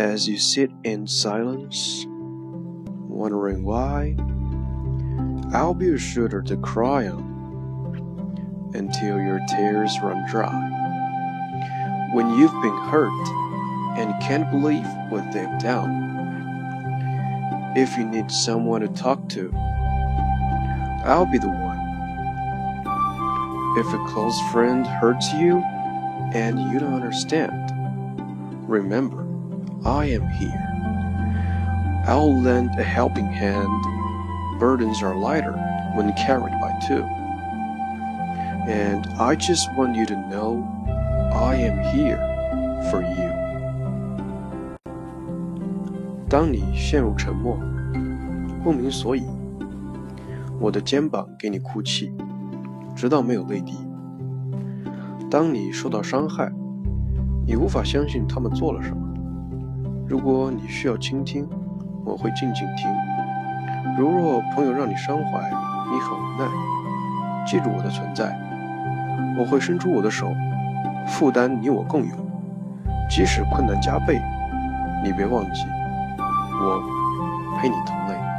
as you sit in silence, wondering why, I'll be a shoulder to cry on until your tears run dry. When you've been hurt and can't believe what they've done, if you need someone to talk to, I'll be the one. If a close friend hurts you and you don't understand, remember, I am here. I'll lend a helping hand. Burdens are lighter when carried by two. And I just want you to know I am here for you. 当你陷入沉默，不明所以，我的肩膀给你哭泣，直到没有泪滴。当你受到伤害，你无法相信他们做了什么。 如果你需要倾听，我会静静听。如若朋友让你伤怀，你很无奈，记住我的存在，我会伸出我的手，负担你我共有。即使困难加倍，你别忘记。我陪你同类。